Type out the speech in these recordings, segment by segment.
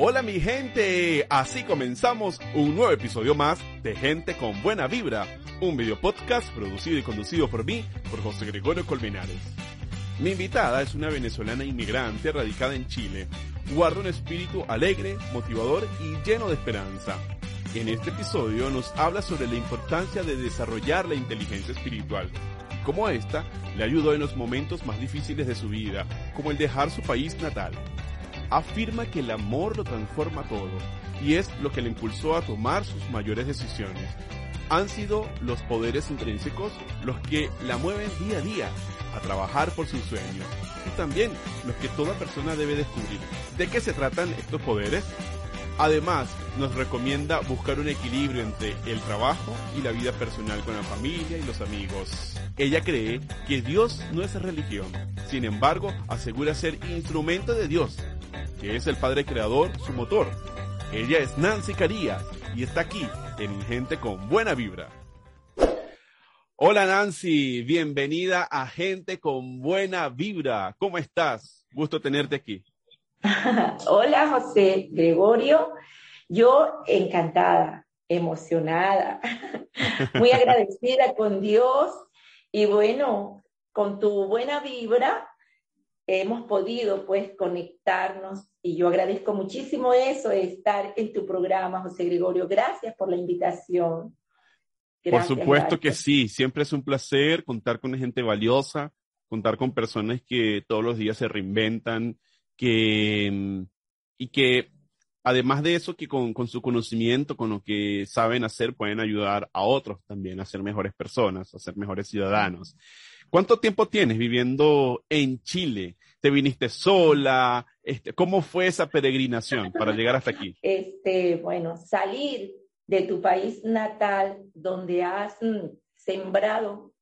Hola mi gente, así comenzamos un nuevo episodio más de Gente con Buena Vibra, un video podcast producido y conducido por mí, por José Gregorio Colmenares. Mi invitada es una venezolana inmigrante radicada en Chile. Guarda un espíritu alegre, motivador y lleno de esperanza. En este episodio nos habla sobre la importancia de desarrollar la inteligencia espiritual, cómo esta le ayudó en los momentos más difíciles de su vida, como el dejar su país natal afirma que el amor lo transforma todo y es lo que le impulsó a tomar sus mayores decisiones. Han sido los poderes intrínsecos los que la mueven día a día a trabajar por sus sueños y también los que toda persona debe descubrir. ¿De qué se tratan estos poderes? Además, nos recomienda buscar un equilibrio entre el trabajo y la vida personal con la familia y los amigos. Ella cree que Dios no es religión, sin embargo, asegura ser instrumento de Dios que es el padre creador, su motor. Ella es Nancy Carías y está aquí en Gente con Buena Vibra. Hola Nancy, bienvenida a Gente con Buena Vibra. ¿Cómo estás? Gusto tenerte aquí. Hola José Gregorio, yo encantada, emocionada, muy agradecida con Dios y bueno, con tu buena vibra hemos podido pues conectarnos y yo agradezco muchísimo eso de estar en tu programa, José Gregorio. Gracias por la invitación. por supuesto que sí, siempre es un placer contar con gente valiosa, contar con personas que todos los días se reinventan, que, y que además de eso, que con, con, su conocimiento, con lo que saben hacer, pueden ayudar a otros también a ser mejores personas, a ser mejores ciudadanos. ¿Cuánto tiempo tienes viviendo en Chile? ¿Te viniste sola? Este, ¿Cómo fue esa peregrinación para llegar hasta aquí? Este, bueno, salir de tu país natal, donde has mm, sembrado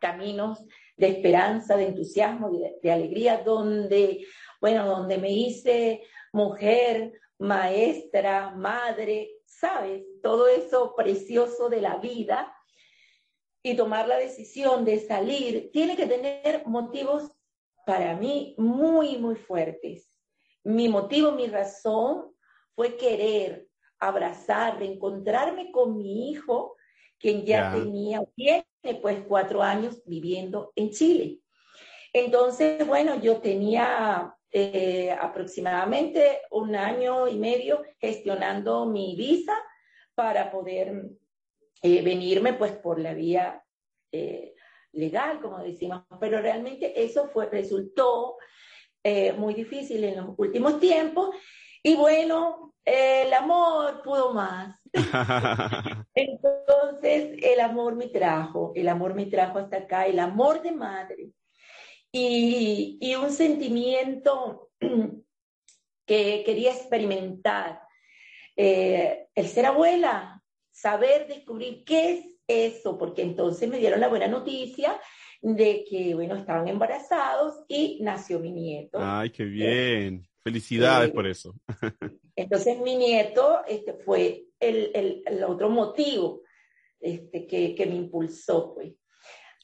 caminos de esperanza, de entusiasmo, de, de, alegría, donde, bueno, donde me hice mujer, maestra, madre, ¿sabes? Todo eso precioso de la vida y tomar la decisión de salir, tiene que tener motivos para mí muy, muy fuertes. Mi motivo, mi razón fue querer abrazar, reencontrarme con mi hijo, quien ya tenía, tiene pues cuatro años viviendo en Chile. Entonces, bueno, yo tenía eh, aproximadamente un año y medio gestionando mi visa para poder eh, venirme pues por la vía eh, legal, como decimos, pero realmente eso fue, resultó eh, muy difícil en los últimos tiempos y bueno, el amor pudo más. Entonces, el amor me trajo, el amor me trajo hasta acá, el amor de madre y, y un sentimiento que quería experimentar. el ser abuela, saber descubrir qué es eso, porque entonces me dieron la buena noticia de que, bueno, estaban embarazados y nació mi nieto. Ay, qué bien. Felicidades por eso. Entonces mi nieto este, fue el, el, el otro motivo este, que, que, me impulsó pues,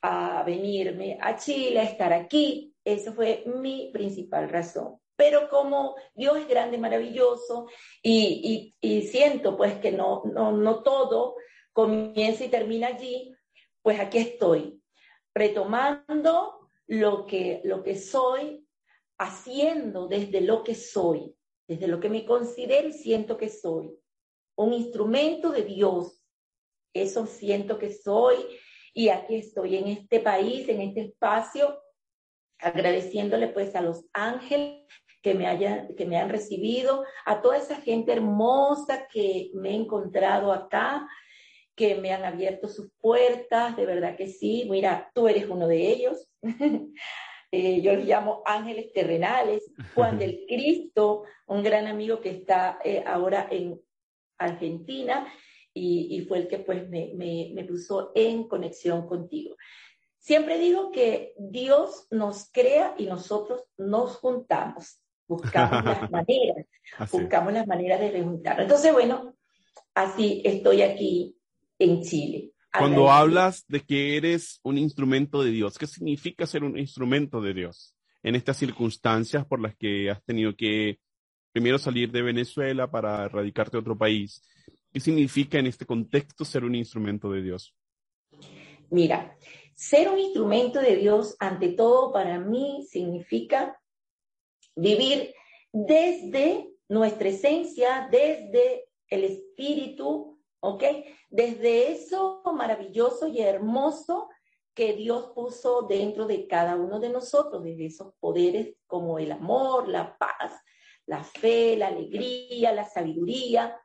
a venirme a Chile, a estar aquí. Esa fue mi principal razón pero como Dios es grande, maravilloso, y, y, y siento pues que no, no, no todo comienza y termina allí, pues aquí estoy, retomando lo que, lo que soy, haciendo desde lo que soy, desde lo que me considero y siento que soy, un instrumento de Dios. Eso siento que soy y aquí estoy en este país, en este espacio, agradeciéndole pues a los ángeles que me, hayan, que me han recibido, a toda esa gente hermosa que me he encontrado acá, que me han abierto sus puertas, de verdad que sí. Mira, tú eres uno de ellos. eh, yo los llamo ángeles terrenales. Juan del Cristo, un gran amigo que está eh, ahora en Argentina y, y, fue el que pues me, me, me puso en conexión contigo. Siempre digo que Dios nos crea y nosotros nos juntamos buscamos las maneras, así. buscamos las maneras de rejuntarnos. Entonces, bueno, así estoy aquí en Chile. Cuando hablas de que eres un instrumento de Dios, ¿qué significa ser un instrumento de Dios en estas circunstancias por las que has tenido que primero salir de Venezuela para radicarte a otro país. ¿Qué significa en este contexto ser un instrumento de Dios? Mira, ser un instrumento de Dios, ante todo, para mí significa vivir desde nuestra esencia, desde el espíritu, ¿ok? Desde eso maravilloso y hermoso que Dios puso dentro de cada uno de nosotros, desde esos poderes como el amor, la paz, la fe, la alegría, la sabiduría.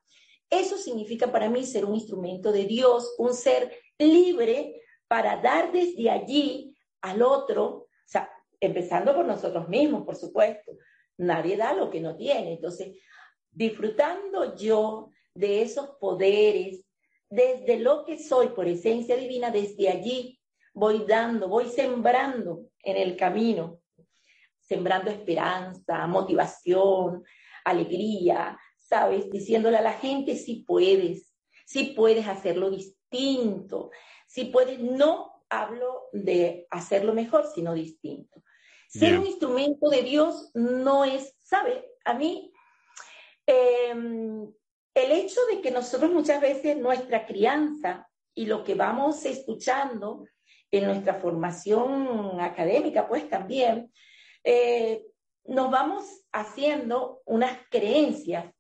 Eso significa para mí ser un instrumento de Dios, un ser libre para dar desde allí al otro, o sea, empezando por nosotros mismos, por supuesto. Nadie da lo que no tiene. Entonces, disfrutando yo de esos poderes, desde lo que soy por esencia divina, desde allí voy dando, voy sembrando en el camino, sembrando esperanza, motivación, alegría, ¿sabes? Diciéndole a la gente si puedes, si puedes hacerlo distinto, si puedes, no hablo de hacerlo mejor, sino distinto. Ser un instrumento de Dios no es, ¿sabe? A mí, em, el hecho de que nosotros muchas veces nuestra crianza y lo que vamos escuchando en nuestra formación académica, pues también, eh, nos vamos haciendo unas creencias.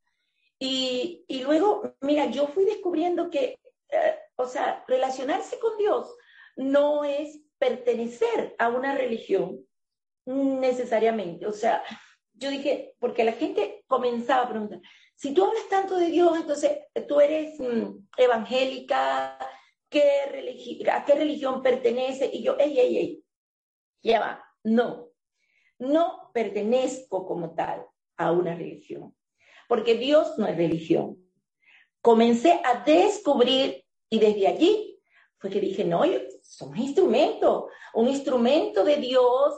Y, y, luego, mira, yo fui descubriendo que, eh, o sea, relacionarse con Dios no es pertenecer a una religión necesariamente. O sea, yo dije, porque la gente comenzaba a preguntar, si tú hablas tanto de Dios, entonces tú eres mm, evangélica, ¿qué ¿a qué religión pertenece? Y yo, ey, ey, ey, ya va, no, no pertenezco como tal a una religión, porque Dios no es religión. Comencé a descubrir y desde allí fue que dije, no, somos instrumento, un instrumento de Dios.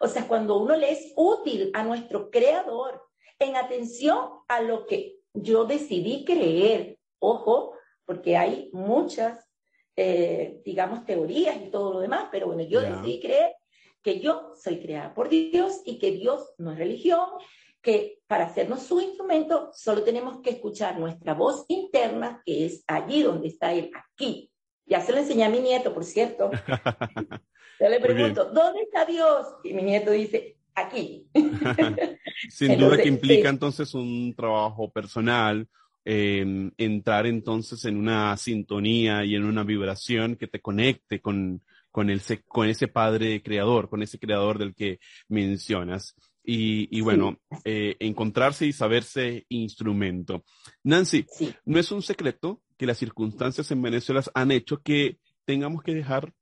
O sea, cuando uno le es útil a nuestro creador, en atención a lo que yo decidí creer. Ojo, porque hay muchas, eh, digamos, teorías y todo lo demás, pero bueno, yo decidí creer que yo soy creada por Dios y que Dios no es religión, que para hacernos su instrumento solo tenemos que escuchar nuestra voz interna, que es allí donde está Él, aquí. Ya se lo enseñé a mi nieto, por cierto. Yo le pregunto, ¿dónde está Dios? Y mi nieto dice, aquí. Sin duda que implica entonces un trabajo personal, em, entrar entonces en una sintonía y en una vibración que te conecte con, con, el, con ese padre creador, con ese creador del que mencionas. Y, y bueno, eh, encontrarse y saberse instrumento. Nancy, no es un secreto que las circunstancias en Venezuela han hecho que tengamos que dejar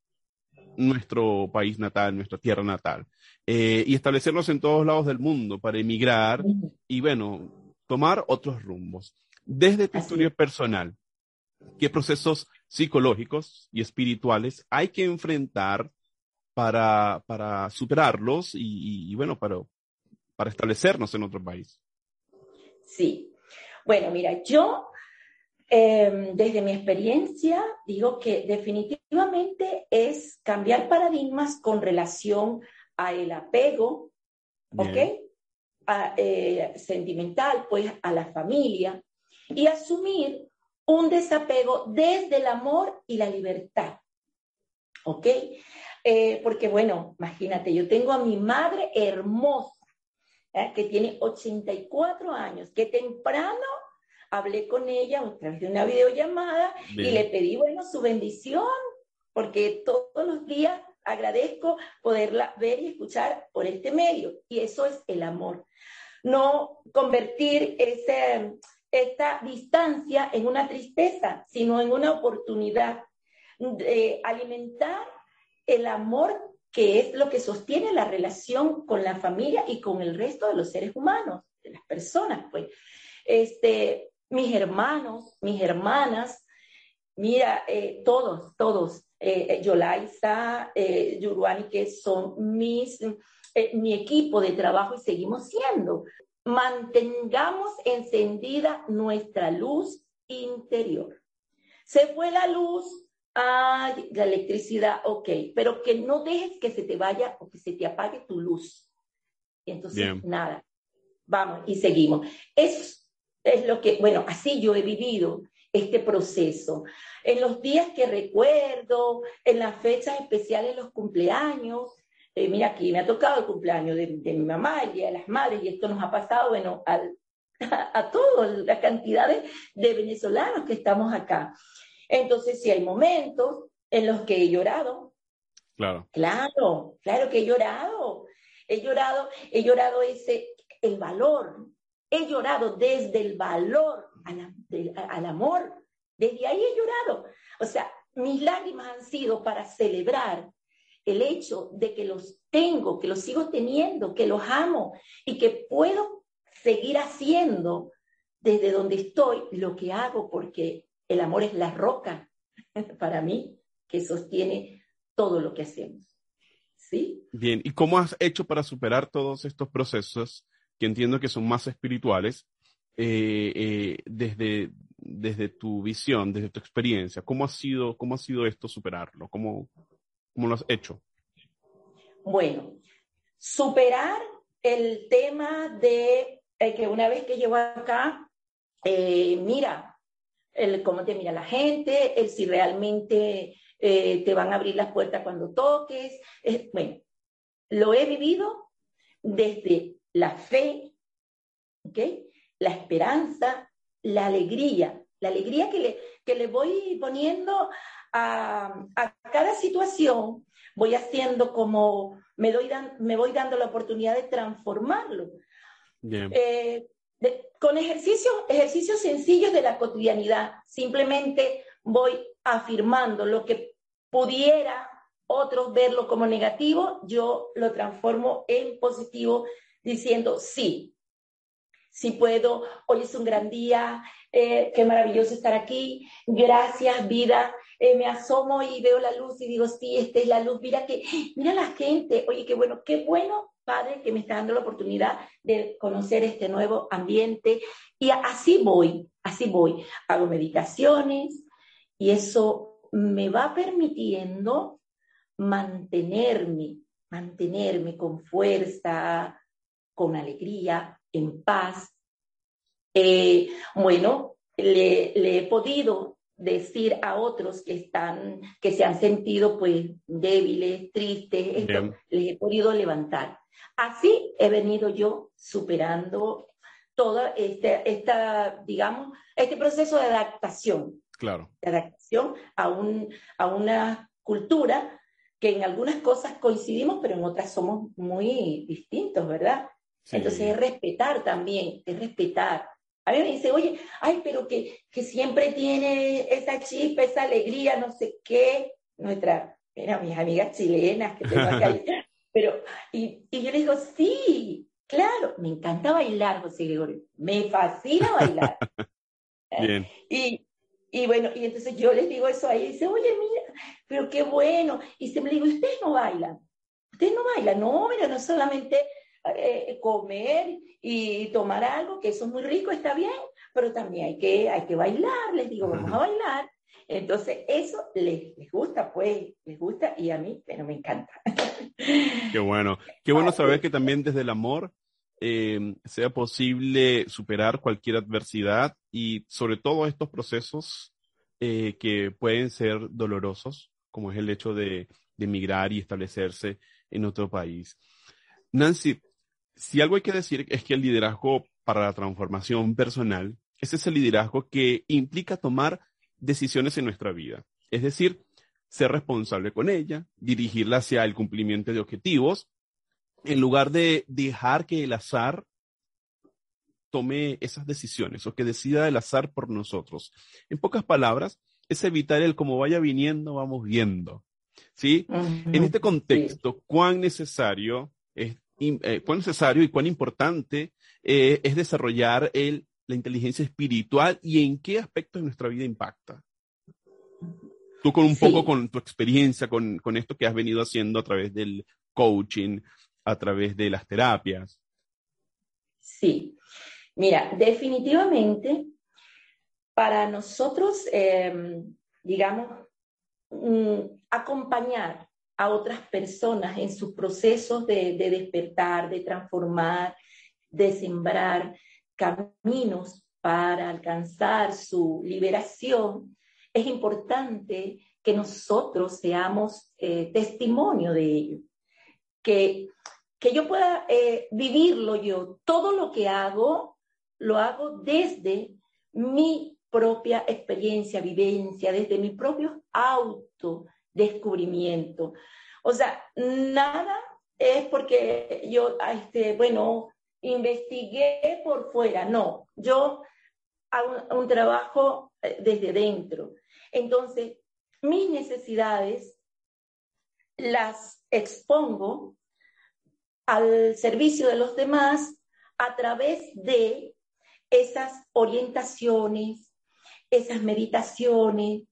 nuestro país natal, nuestra tierra natal, eh, y establecernos en todos lados del mundo para emigrar y, bueno, tomar otros rumbos. Desde tu historia personal, ¿qué procesos psicológicos y espirituales hay que enfrentar para, para superarlos y, bueno, para, para establecernos en otro país? Sí. Bueno, mira, yo Em, desde mi experiencia, digo que definitivamente es cambiar paradigmas con relación a el apego, ¿ok? Eh, sentimental, pues a la familia, y asumir un desapego desde el amor y la libertad, ¿ok? Eh, porque bueno, imagínate, yo tengo a mi madre hermosa, ¿eh? que tiene 84 años, que temprano hablé con ella a través de una videollamada y le pedí, bueno, su bendición, porque todos los días agradezco poderla ver y escuchar por este medio. Y eso es el amor. No convertir ese, esta distancia en una tristeza, sino en una oportunidad de alimentar el amor que es lo que sostiene la relación con la familia y con el resto de los seres humanos, de las personas, pues. Este, mis hermanos, mis hermanas, mira, eh, todos, todos, eh, eh Yolaisa, eh, Yuruani, que son mi equipo de trabajo y seguimos siendo. Mantengamos encendida nuestra luz interior. Se fue la luz, ay, la electricidad, ok, pero que no dejes que se te vaya o que se te apague tu luz. Entonces, nada, vamos y seguimos. Es, es lo que, bueno, así yo he vivido este proceso. En los días que recuerdo, en las fechas especiales, los cumpleaños, eh, mira, aquí me ha tocado el cumpleaños de, mi mamá, Día de las Madres, y esto nos ha pasado, bueno, a, todos, la cantidad de, de, venezolanos que estamos acá. Entonces, sí hay momentos en los que he llorado. Claro. Claro, claro que he llorado. He llorado, he llorado ese, el valor. He llorado desde el valor al, amor. Desde ahí he llorado. O sea, mis lágrimas han sido para celebrar el hecho de que los tengo, que los sigo teniendo, que los amo y que puedo seguir haciendo desde donde estoy lo que hago porque el amor es la roca para mí que sostiene todo lo que hacemos. ¿Sí? Bien, ¿y cómo has hecho para superar todos estos procesos que entiendo que son más espirituales eh, eh, desde, desde tu visión, desde tu experiencia? ¿Cómo ha sido, cómo ha sido esto superarlo? ¿Cómo, cómo lo has hecho? Bueno, superar el tema de eh, que una vez que llego acá, mira, el cómo te mira la gente, el si realmente te van a abrir las puertas cuando toques. bueno, lo he vivido desde la fe, ¿ok? la esperanza, la alegría, la alegría que le, que le voy poniendo a, cada situación, voy haciendo como me, doy me voy dando la oportunidad de transformarlo. Eh, con ejercicios, ejercicios sencillos de la cotidianidad, simplemente voy afirmando lo que pudiera otros verlo como negativo, yo lo transformo en positivo diciendo, sí, si puedo, hoy es un gran día, eh, qué maravilloso estar aquí, gracias vida, eh, me asomo y veo la luz y digo, sí, esta es la luz, mira que, mira la gente, oye, qué bueno, qué bueno, Padre, que me está dando la oportunidad de conocer este nuevo ambiente. Y así voy, así voy, hago meditaciones y eso me va permitiendo mantenerme, mantenerme con fuerza, con alegría, en paz. Eh, bueno, le, he podido decir a otros que están, que se han sentido pues débiles, tristes, les he podido levantar. Así he venido yo superando todo este, esta, digamos, este proceso de adaptación. Claro. De adaptación a, un, a una cultura que en algunas cosas coincidimos, pero en otras somos muy distintos, ¿verdad? Entonces es respetar también, es respetar. A mí me dice, oye, ay, pero que, que siempre tiene esa chispa, esa alegría, no sé qué. Nuestra, mira, mis amigas chilenas que tengo acá. pero, y, y yo le digo, sí, claro, me encanta bailar, José Gregorio, me fascina bailar. Bien. Y, y bueno, y entonces yo les digo eso ahí, y dice, oye, mira, pero qué bueno. Y se me digo, ustedes no bailan, ustedes no bailan, no, mira, no solamente eh, comer y tomar algo, que eso es muy rico, está bien, pero también hay que, hay que bailar, les digo, vamos a bailar. Entonces, eso les, les, gusta, pues, les gusta y a mí, pero me encanta. Qué bueno. Qué bueno saber que también desde el amor eh, sea posible superar cualquier adversidad y sobre todo estos procesos eh, que pueden ser dolorosos, como es el hecho de, de emigrar y establecerse en otro país. Nancy, si algo hay que decir es que el liderazgo para la transformación personal es ese liderazgo que implica tomar decisiones en nuestra vida. Es decir, ser responsable con ella, dirigirla hacia el cumplimiento de objetivos, en lugar de dejar que el azar tome esas decisiones o que decida el azar por nosotros. En pocas palabras, es evitar el como vaya viniendo, vamos viendo. ¿Sí? En este contexto, cuán necesario es eh, cuán necesario y cuán importante eh, es desarrollar el, la inteligencia espiritual y en qué aspectos de nuestra vida impacta. Tú con un poco con tu experiencia, con, con esto que has venido haciendo a través del coaching, a través de las terapias. Sí, mira, definitivamente para nosotros, em, digamos, mm, acompañar a otras personas en sus procesos de, despertar, de transformar, de sembrar caminos para alcanzar su liberación, es importante que nosotros seamos eh, testimonio de ello, que, que yo pueda eh, vivirlo yo. Todo lo que hago, lo hago desde mi propia experiencia, vivencia, desde mi propio autodescubrimiento. O sea, nada es porque yo, este, bueno, investigué por fuera, no, yo hago un, trabajo eh, desde dentro. Entonces, mis necesidades las expongo al servicio de los demás a través de esas orientaciones, esas meditaciones.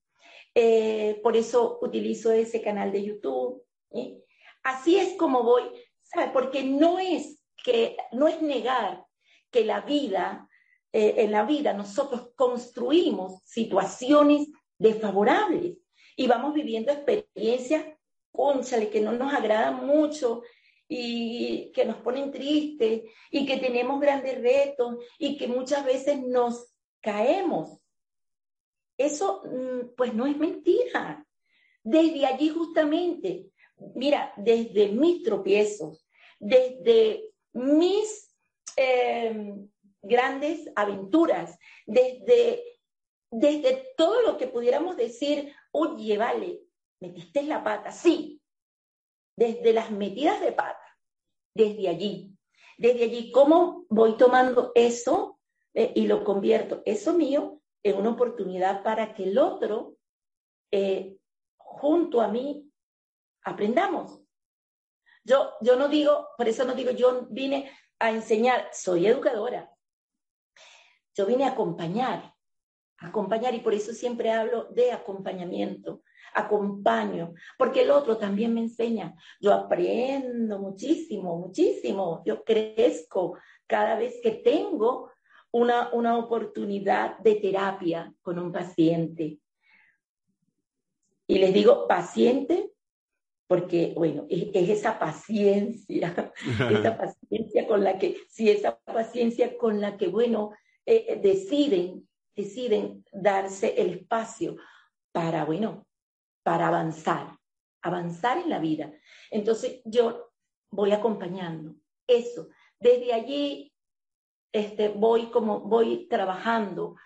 Eh, por eso utilizo ese canal de YouTube. Así es como voy. Porque no es que no es negar que la vida, eh, en la vida nosotros construimos situaciones desfavorables y vamos viviendo experiencias, conchale, que no nos agradan mucho y que nos ponen tristes y que tenemos grandes retos y que muchas veces nos caemos. Eso mm, pues no es mentira. Desde allí justamente, mira, desde mis tropiezos, desde mis em, grandes aventuras, desde, desde todo lo que pudiéramos decir, oye, vale, metiste la pata, sí, desde las metidas de pata, desde allí, desde allí, ¿cómo voy tomando eso eh, y lo convierto, eso mío, en una oportunidad para que el otro, eh, junto a mí, aprendamos? Yo, yo no digo, por eso no digo, yo vine a enseñar, soy educadora. Yo vine a acompañar, acompañar y por eso siempre hablo de acompañamiento, acompaño, porque el otro también me enseña. Yo aprendo muchísimo, muchísimo, yo crezco cada vez que tengo una, una oportunidad de terapia con un paciente. Y les digo, paciente porque, bueno, es, esa paciencia, esa paciencia con la que, sí, esa paciencia con la que, bueno, eh, eh, deciden, deciden darse el espacio para, bueno, para avanzar, avanzar en la vida. Entonces yo voy acompañando eso. Desde allí este, voy como voy trabajando.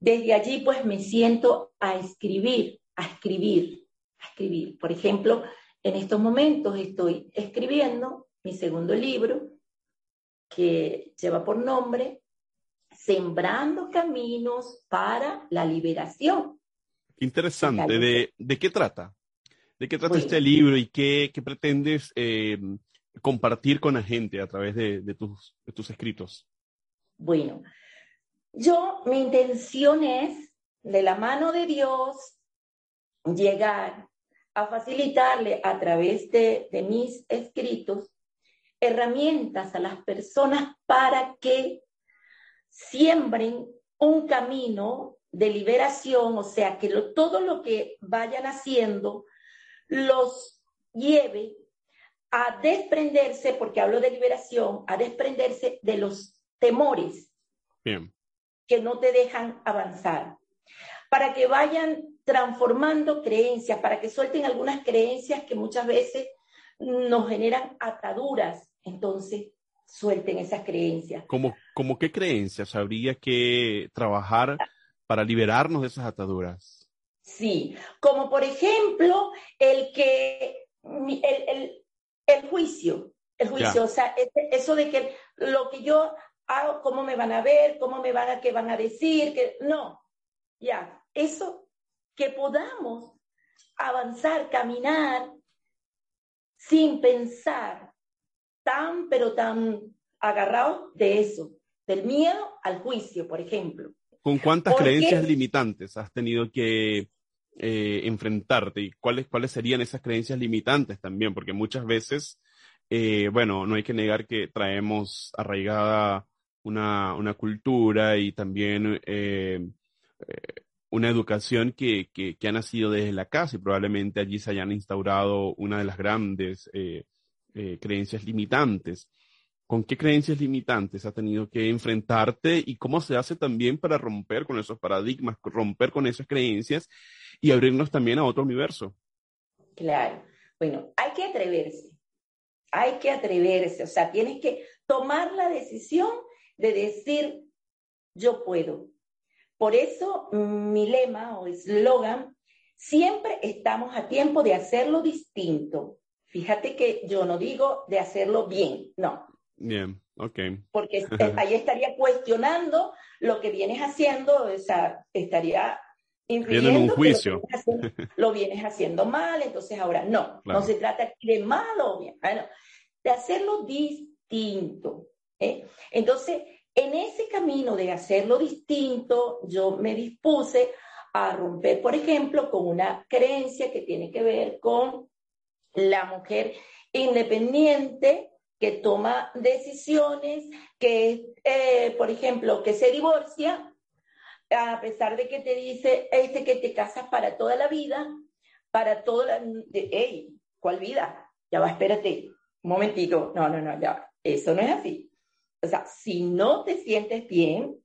Desde allí pues me siento a escribir, a escribir, a escribir. Por ejemplo, en estos momentos estoy escribiendo mi segundo libro que lleva por nombre Sembrando Caminos para la Liberación. Interesante. ¿De, qué trata? ¿De qué trata este libro y qué, pretendes eh, compartir con la gente a través de, tus, de tus escritos? Bueno, yo, mi intención es, de la mano de Dios, llegar a facilitarle a través de, mis escritos herramientas a las personas para que siembren un camino de liberación, o sea, que todo lo que vayan haciendo los lleve a desprenderse, porque hablo de liberación, a desprenderse de los temores que no te dejan avanzar, para que vayan transformando creencias, para que suelten algunas creencias que muchas veces nos generan ataduras. Entonces, suelten esas creencias. ¿Cómo, como qué creencias habría que trabajar para liberarnos de esas ataduras? Sí, como por ejemplo el que, el, juicio, el juicio, o sea, eso de que lo que yo hago, cómo me van a ver, cómo me van a, qué van a decir, que no, ya, eso que podamos avanzar, caminar sin pensar tan, pero tan agarrados de eso, del miedo al juicio, por ejemplo. ¿Con cuántas creencias limitantes has tenido que eh, enfrentarte y cuáles, cuáles serían esas creencias limitantes también? Porque muchas veces, eh, bueno, no hay que negar que traemos arraigada una, una cultura y también eh, una educación que, que, ha nacido desde la casa y probablemente allí se hayan instaurado una de las grandes eh, eh, creencias limitantes. ¿Con qué creencias limitantes has tenido que enfrentarte y cómo se hace también para romper con esos paradigmas, romper con esas creencias y abrirnos también a otro universo? Claro. Bueno, hay que atreverse. Hay que atreverse. O sea, tienes que tomar la decisión de decir, yo puedo. Por eso mi lema o eslogan, siempre estamos a tiempo de hacerlo distinto. Fíjate que yo no digo de hacerlo bien, no. Bien, ok. Porque ahí estaría cuestionando lo que vienes haciendo, o sea, estaría influyendo un juicio. Lo, vienes haciendo mal, entonces ahora no, no se trata de mal o bien, bueno, de hacerlo distinto. ¿Eh? Entonces, en ese camino de hacerlo distinto, yo me dispuse a romper, por ejemplo, con una creencia que tiene que ver con la mujer independiente que toma decisiones, que, eh, por ejemplo, que se divorcia, a pesar de que te dice este que te casas para toda la vida, para toda la... ¡Ey! ¿Cuál vida? Ya va, espérate, un momentito. No, no, no, ya. Eso no es así. O sea, si no te sientes bien,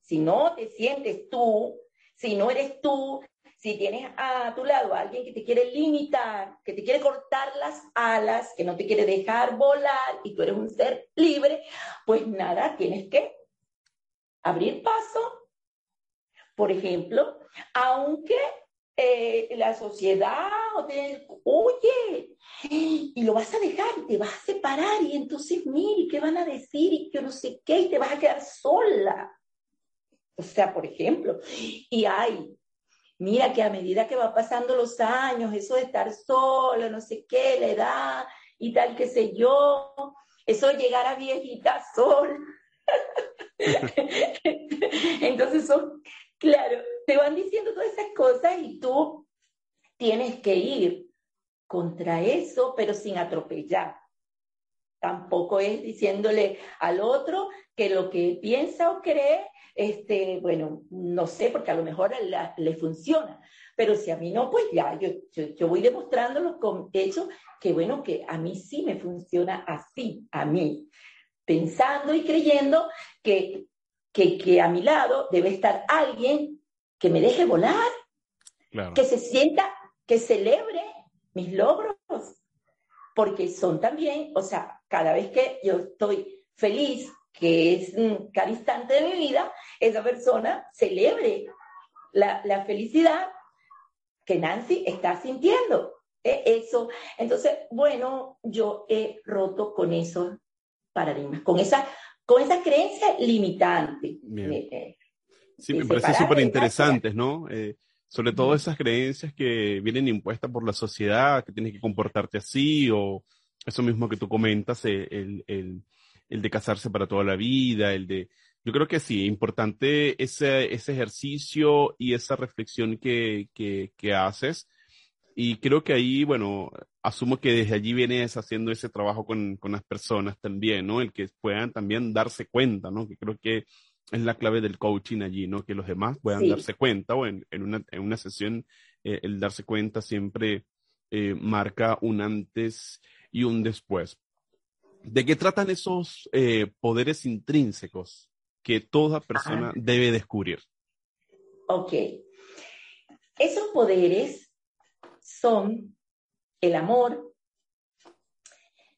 si no te sientes tú, si no eres tú, si tienes a tu lado a alguien que te quiere limitar, que te quiere cortar las alas, que no te quiere dejar volar y tú eres un ser libre, pues nada, tienes que abrir paso. Por ejemplo, aunque eh, la sociedad, oye, y lo vas a dejar, te vas a separar y entonces, mire, ¿qué van a decir? Y que no sé qué, y te vas a quedar sola. O sea, por ejemplo, y hay, mira que a medida que va pasando los años, eso de estar sola, no sé qué, la edad y tal, qué sé yo, eso de llegar a viejita sola. Entonces son Claro, te van diciendo todas esas cosas y tú tienes que ir contra eso, pero sin atropellar. Tampoco es diciéndole al otro que lo que piensa o cree, este, bueno, no sé, porque a lo mejor le funciona, pero si a mí no, pues ya, yo, yo, voy demostrándolo con hechos que, bueno, que a mí sí me funciona así, a mí, pensando y creyendo que que, a mi lado debe estar alguien que me deje volar, que se sienta, que celebre mis logros, porque son también, o sea, cada vez que yo estoy feliz, que es cada instante de mi vida, esa persona celebre la, felicidad que Nancy está sintiendo. ¿eh? Eso, entonces, bueno, yo he roto con esos paradigmas, con esa con esa creencia limitante. Eh, eh, sí, me parece súper interesantes, ¿no? Eh, sobre todo esas creencias que vienen impuestas por la sociedad, que tienes que comportarte así, o eso mismo que tú comentas, el, el, el de casarse para toda la vida, el de... Yo creo que sí, importante ese, ese ejercicio y esa reflexión que, que, que haces y creo que ahí, bueno, asumo que desde allí vienes haciendo ese trabajo con, con las personas también, ¿no? El que puedan también darse cuenta, ¿no? Que creo que es la clave del coaching allí, ¿no? Que los demás puedan darse cuenta o en, en, una, en una sesión eh, el darse cuenta siempre eh, marca un antes y un después. ¿De qué tratan esos eh, poderes intrínsecos que toda persona debe descubrir? Ok. Esos poderes son el amor,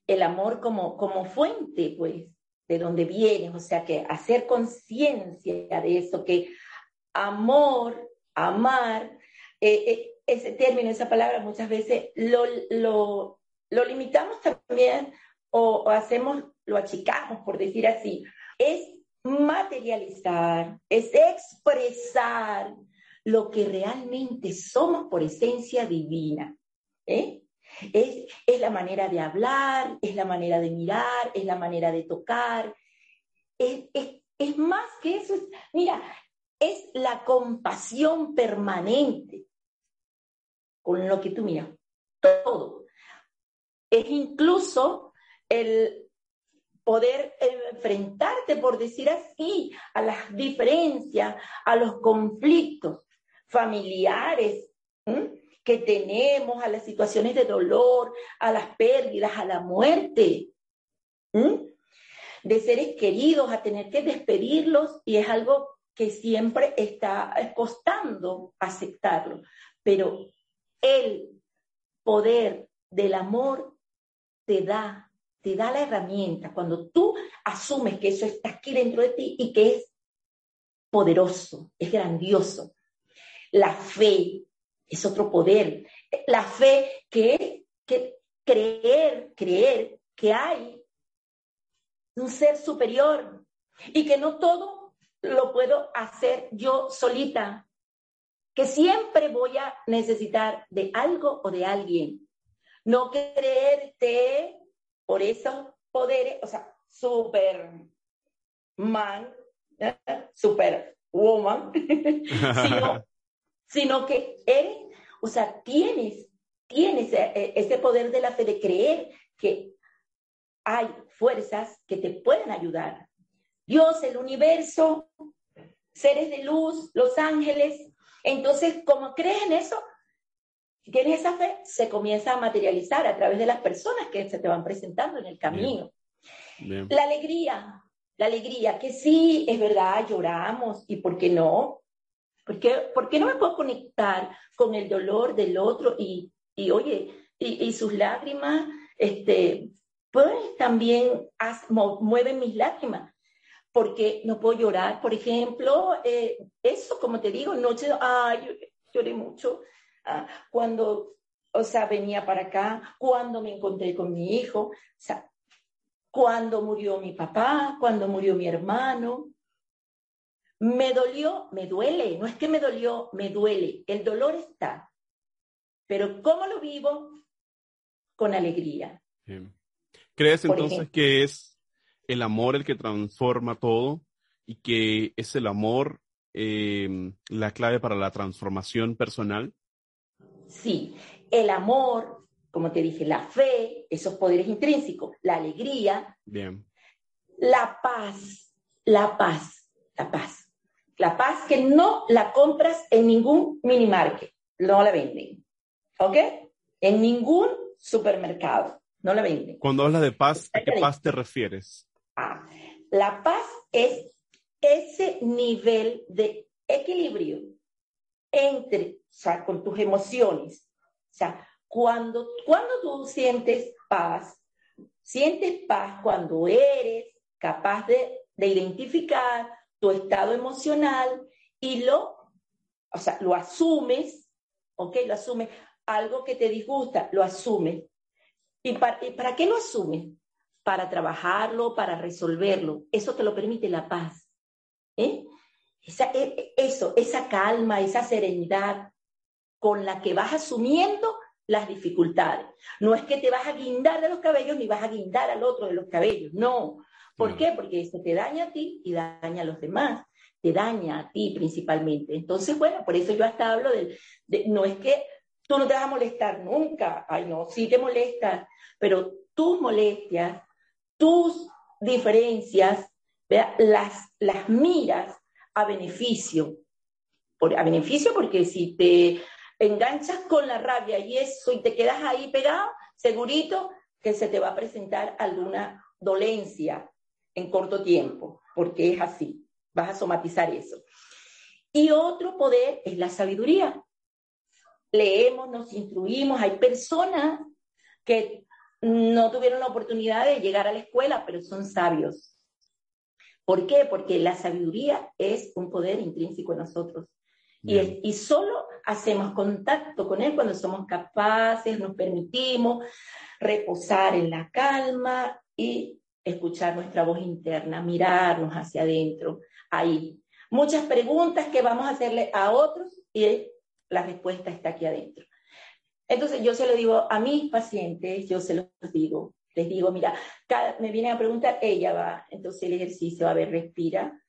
el amor como, como fuente, pues, de donde vienes, o sea, que hacer conciencia de eso, que amor, amar, eh, eh, ese término, esa palabra muchas veces lo, lo, lo limitamos también o, o, hacemos, lo achicamos, por decir así. Es materializar, es expresar, lo que realmente somos por esencia divina. ¿eh? Es, es, la manera de hablar, es la manera de mirar, es la manera de tocar. Es, es, es más que eso. mira, es la compasión permanente con lo que tú miras. Todo. Es incluso el poder enfrentarte, por decir así, a las diferencias, a los conflictos familiares tenemos, a las situaciones de dolor, a las pérdidas, a la muerte. de seres queridos, a tener que despedirlos y es algo que siempre está costando aceptarlo. Pero el poder del amor te da, te da la herramienta. Cuando tú asumes que eso está aquí dentro de ti y que es poderoso, es grandioso. La fe es otro poder. La fe que que creer, creer que hay un ser superior y que no todo lo puedo hacer yo solita, que siempre voy a necesitar de algo o de alguien. No creerte por esos poderes, o sea, superman, ¿eh? superwoman, sino, sino que eres, o sea, tienes, tienes e, ese poder de la fe de creer que hay fuerzas que te pueden ayudar. Dios, el universo, seres de luz, los ángeles. Entonces, como crees en eso, si tienes esa fe, se comienza a materializar a través de las personas que se te van presentando en el camino. La alegría, la alegría, que sí, es verdad, lloramos, ¿y por qué no? ¿Por qué, no me puedo conectar con el dolor del otro y, y oye, y, y sus lágrimas este, pues también mueven mis lágrimas, porque no puedo llorar. Por ejemplo, eh, eso, como te digo, noche, ay, lloré mucho ah, cuando, o sea, venía para acá, cuando me encontré con mi hijo, o sea, cuando murió mi papá, cuando murió mi hermano. Me dolió, me duele, no es que me dolió, me duele. El dolor está. Pero ¿cómo lo vivo? Con alegría. ¿Crees entonces que es el amor el que transforma todo y que es el amor em, la clave para la transformación personal? Sí, el amor, como te dije, la fe, esos poderes intrínsecos, la alegría, Bien. la paz, la paz, la paz. La paz que no la compras en ningún minimarket, no la venden. ¿Ok? En ningún supermercado no la venden. Cuando hablas de paz, ¿a qué paz te refieres? Ah, la paz es ese nivel de equilibrio entre, o sea, con tus emociones. O sea, cuando, cuando tú sientes paz, sientes paz cuando eres capaz de, de identificar tu estado emocional y lo, o sea, lo asumes, ¿ok? Lo asumes. Algo que te disgusta, lo asumes ¿Y para, qué lo asumes? Para trabajarlo, para resolverlo. Eso te lo permite la paz. ¿eh? Esa, e, e, eso, esa calma, esa serenidad con la que vas asumiendo las dificultades. No es que te vas a guindar de los cabellos ni vas a guindar al otro de los cabellos, no. ¿Por qué? Porque eso te daña a ti y daña a los demás, te daña a ti principalmente. Entonces, bueno, por eso yo hasta hablo de, de no es que tú no te vas a molestar nunca, ay no, sí te molestas, pero tus molestias, tus diferencias, las, las miras a beneficio. Por, a beneficio porque si te enganchas con la rabia y eso y te quedas ahí pegado, segurito que se te va a presentar alguna dolencia en corto tiempo, porque es así, vas a somatizar eso. Y otro poder es la sabiduría. Leemos, nos instruimos, hay personas que no tuvieron la oportunidad de llegar a la escuela, pero son sabios. ¿Por qué? Porque la sabiduría es un poder intrínseco en nosotros. Y, y, solo hacemos contacto con él cuando somos capaces, nos permitimos reposar en la calma y escuchar nuestra voz interna, mirarnos hacia adentro, ahí. Muchas preguntas que vamos a hacerle a otros y la respuesta está aquí adentro. Entonces yo se lo digo a mis pacientes, yo se los digo, les digo, mira, me vienen a preguntar, ella va, entonces el ejercicio, a ver, respira,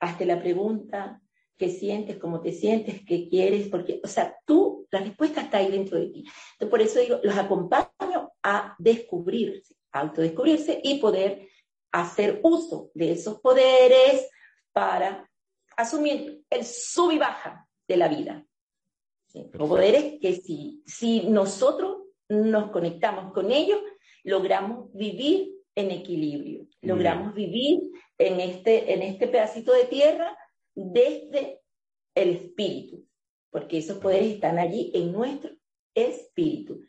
hazte la pregunta, qué sientes, cómo te sientes, qué quieres, porque, o sea, tú, la respuesta está ahí dentro de ti. Entonces, por eso digo, los acompaño a descubrirse, autodescubrirse y poder hacer uso de esos poderes para asumir el sub y baja de la vida. Poderes que si, si nosotros nos conectamos con ellos, logramos vivir en equilibrio. Logramos vivir en este, en este pedacito de tierra desde el espíritu, porque esos poderes están allí en nuestro espíritu.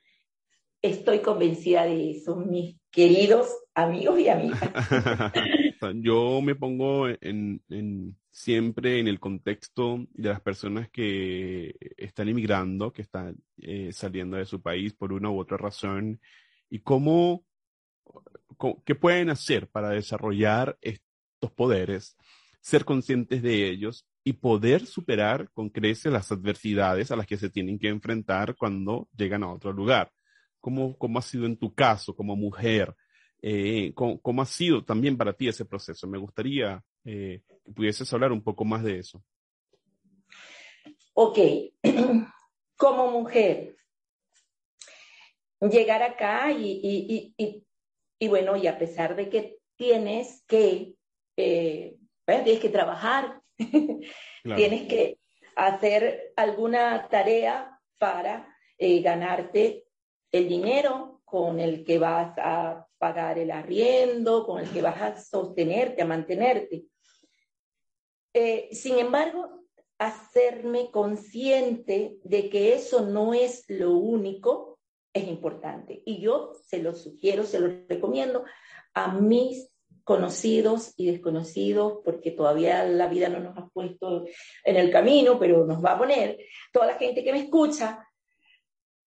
Estoy convencida de eso, mis queridos amigos y amigas. Yo me pongo en, siempre en el contexto de las personas que están emigrando, que están eh, saliendo de su país por una u otra razón, y cómo, qué pueden hacer para desarrollar estos poderes, ser conscientes de ellos y poder superar con creces las adversidades a las que se tienen que enfrentar cuando llegan a otro lugar. ¿Cómo, cómo ha sido en tu caso como mujer? Eh, ¿cómo, ha sido también para ti ese proceso? Me gustaría eh, que pudieses hablar un poco más de eso. Ok, como mujer, llegar acá y, y, bueno, y a pesar de que tienes que, eh, tienes que trabajar, tienes que hacer alguna tarea para ganarte el dinero con el que vas a pagar el arriendo, con el que vas a sostenerte, a mantenerte. Eh, sin embargo, hacerme consciente de que eso no es lo único es importante. Y yo se lo sugiero, se lo recomiendo a mis conocidos y desconocidos, porque todavía la vida no nos ha puesto en el camino, pero nos va a poner, toda la gente que me escucha,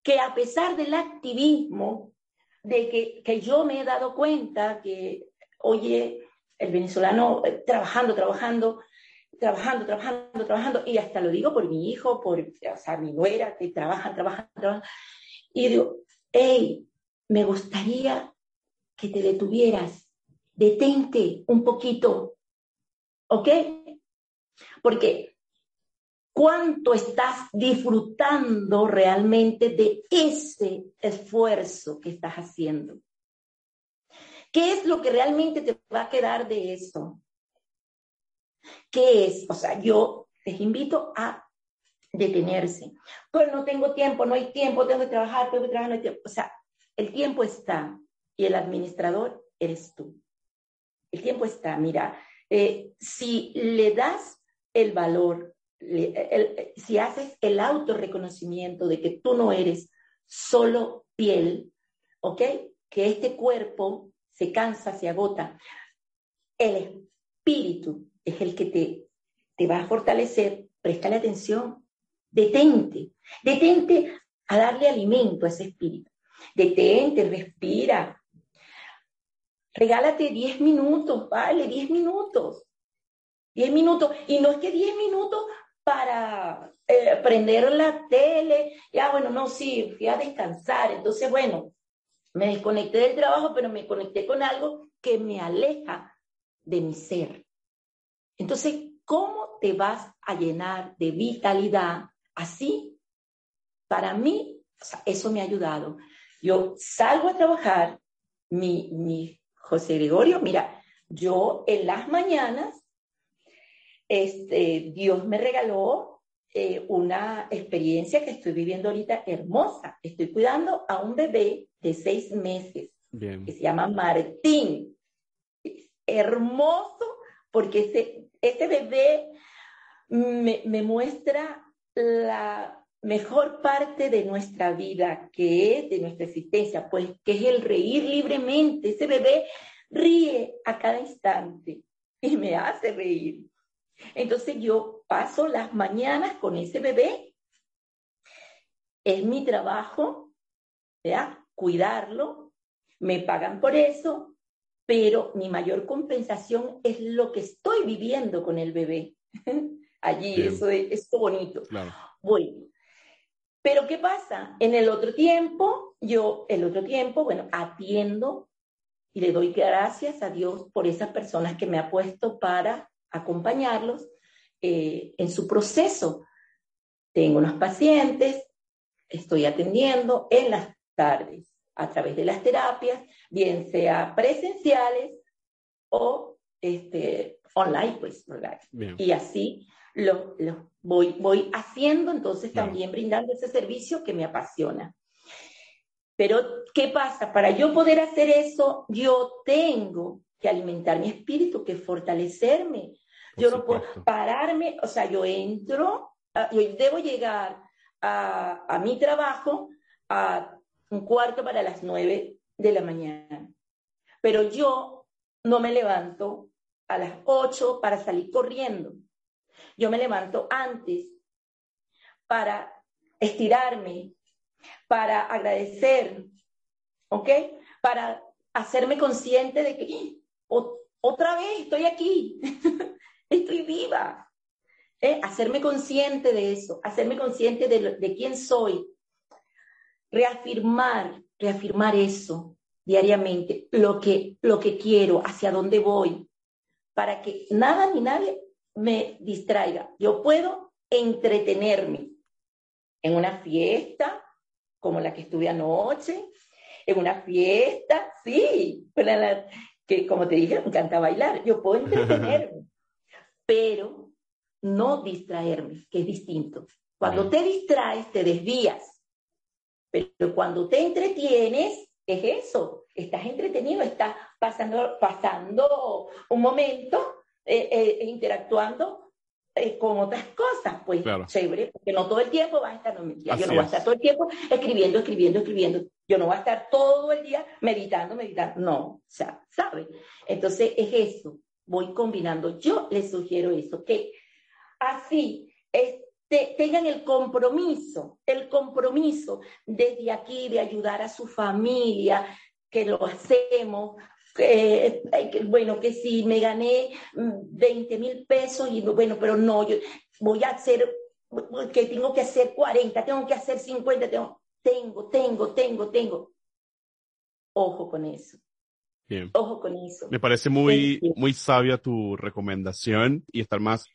que a pesar del activismo de que, que yo me he dado cuenta que, oye, el venezolano eh, trabajando, trabajando, trabajando, trabajando, trabajando, y hasta lo digo por mi hijo, por, mi nuera, que trabajan, trabajan, trabajan, y digo, hey, me gustaría que te detuvieras, detente un poquito, ¿ok? Porque cuánto estás disfrutando realmente de ese esfuerzo que estás haciendo. ¿Qué es lo que realmente te va a quedar de eso? ¿Qué es? O sea, yo les invito a detenerse. Pues no tengo tiempo, no hay tiempo, tengo que trabajar, tengo que trabajar, no hay tiempo. O sea, el tiempo está y el administrador eres tú. El tiempo está, mira, eh, si le das el valor si haces el autorreconocimiento de que tú no eres solo piel, ¿ok? Que este cuerpo se cansa, se agota. El espíritu es el que te, te va a fortalecer. Préstale atención. Detente. Detente a darle alimento a ese espíritu. Detente, respira. Regálate 10 minutos, vale, 10 minutos. 10 minutos. Y no es que 10 minutos para eh, prender la tele. Ya, bueno, no, sí, fui a descansar. Entonces, bueno, me desconecté del trabajo, pero me conecté con algo que me aleja de mi ser. Entonces, ¿cómo te vas a llenar de vitalidad así? Para mí, eso me ha ayudado. Yo salgo a trabajar, mi, mi José Gregorio, mira, yo en las mañanas este, Dios me regaló eh, una experiencia que estoy viviendo ahorita hermosa. Estoy cuidando a un bebé de seis meses que se llama Martín. hermoso porque ese, ese bebé me, me muestra la mejor parte de nuestra vida, que es de nuestra existencia, pues que es el reír libremente. Ese bebé ríe a cada instante y me hace reír. Entonces yo paso las mañanas con ese bebé. Es mi trabajo, ¿verdad? Cuidarlo. Me pagan por eso, pero mi mayor compensación es lo que estoy viviendo con el bebé. Allí, eso es, bonito. Bueno, pero ¿qué pasa? En el otro tiempo, yo, el otro tiempo, bueno, atiendo y le doy gracias a Dios por esas personas que me ha puesto para acompañarlos eh, en su proceso. Tengo unos pacientes, estoy atendiendo en las tardes a través de las terapias, bien sea presenciales o este, online, pues, Y así lo, voy, voy haciendo, entonces también brindando ese servicio que me apasiona. Pero, ¿qué pasa? Para yo poder hacer eso, yo tengo que alimentar mi espíritu, que fortalecerme. Yo no puedo pararme, o sea, yo entro, yo debo llegar a, a mi trabajo a un cuarto para las nueve de la mañana. Pero yo no me levanto a las ocho para salir corriendo. Yo me levanto antes para estirarme, para agradecer, ¿ok? Para hacerme consciente de que otra vez estoy aquí, estoy viva. ¿eh? Hacerme consciente de eso, hacerme consciente de, de quién soy. Reafirmar, reafirmar eso diariamente, lo que, lo que quiero, hacia dónde voy, para que nada ni nadie me distraiga. Yo puedo entretenerme en una fiesta como la que estuve anoche, en una fiesta, sí, que como te dije, me encanta bailar, yo puedo entretenerme, pero no distraerme, que es distinto. Cuando te distraes, te desvías, pero cuando te entretienes, es eso, estás entretenido, estás pasando, pasando un momento, eh, eh, interactuando eh, con otras cosas, pues chévere, porque no todo el tiempo vas a estar, no, yo no voy a estar todo el tiempo escribiendo, escribiendo, escribiendo, yo no voy a estar todo el día meditando, meditando, no, o sea, ¿sabes? Entonces es eso, voy combinando, yo les sugiero eso, que así este, tengan el compromiso, el compromiso desde aquí de ayudar a su familia, que lo hacemos, bueno, que si me gané 20 mm, mil pesos y bueno, pero no, yo voy a hacer, que tengo que hacer 40, tengo que hacer 50, tengo, tengo, tengo, tengo, tengo. Ojo con eso. Bien. Ojo con eso. Me parece muy, muy sabia tu recomendación y estar más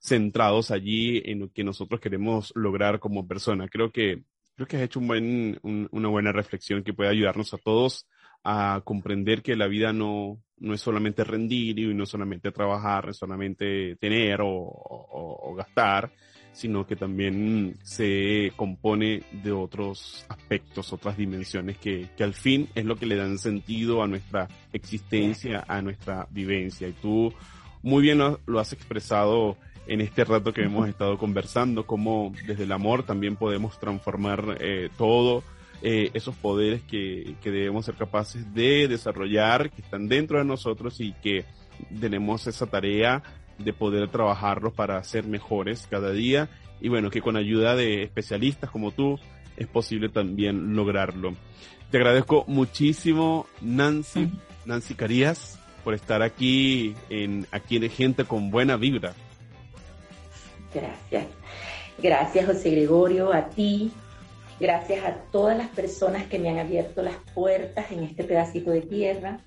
centrados allí en lo que nosotros queremos lograr como persona. Creo que, creo que has hecho un buen, una buena reflexión que puede ayudarnos a todos a comprender que la vida no, no es solamente rendir y no es solamente trabajar, no es solamente tener o, o, gastar, sino que también se compone de otros aspectos, otras dimensiones que, que al fin es lo que le dan sentido a nuestra existencia, a nuestra vivencia. Y tú muy bien lo, has expresado en este rato que hemos estado conversando, cómo desde el amor también podemos transformar eh, todo eh, esos poderes que, que, debemos ser capaces de desarrollar, que están dentro de nosotros y que tenemos esa tarea de poder trabajarlos para ser mejores cada día y bueno, que con ayuda de especialistas como tú es posible también lograrlo. Te agradezco muchísimo, Nancy, Nancy Carías, por estar aquí en aquí de Gente con Buena Vibra. Gracias. Gracias, José Gregorio, a ti, gracias a todas las personas que me han abierto las puertas en este pedacito de tierra.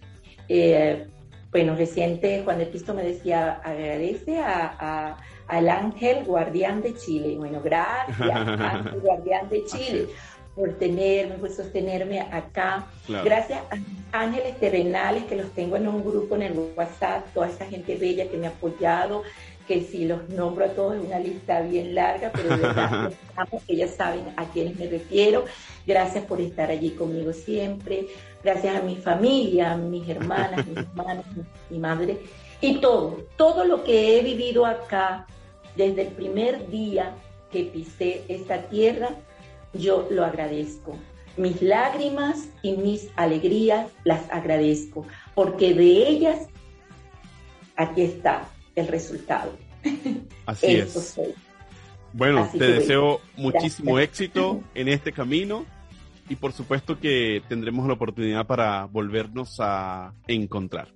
Eh, bueno, reciente Juan de Cristo me decía, agradece a, al ángel guardián de Chile. Bueno, gracias, ángel guardián de Chile, por tenerme, por sostenerme acá. Gracias a ángeles terrenales que los tengo en un grupo en el WhatsApp, toda esa gente bella que me ha apoyado, que si los nombro a todos es una lista bien larga, pero de verdad, ellos saben a quiénes me refiero. Gracias por estar allí conmigo siempre. Gracias a mi familia, a mis hermanas, mis hermanos, mi madre y todo, todo lo que he vivido acá desde el primer día que pisé esta tierra, yo lo agradezco. Mis lágrimas y mis alegrías las agradezco, porque de ellas aquí está el resultado. Así es. Bueno, te deseo muchísimo éxito en este camino y por supuesto que tendremos la oportunidad para volvernos a encontrar.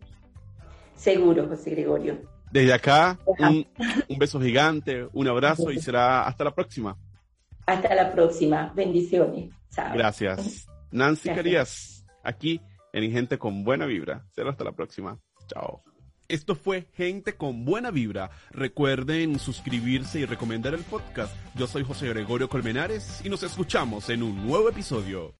Seguro, José Gregorio. Desde acá, un, beso gigante, un abrazo y será hasta la próxima. Hasta la próxima. Bendiciones. Gracias. Nancy Carías, aquí en Gente con Buena Vibra. Será hasta la próxima. Chao. Esto fue Gente con Buena Vibra. Recuerden suscribirse y recomendar el podcast. Yo soy José Gregorio Colmenares y nos escuchamos en un nuevo episodio.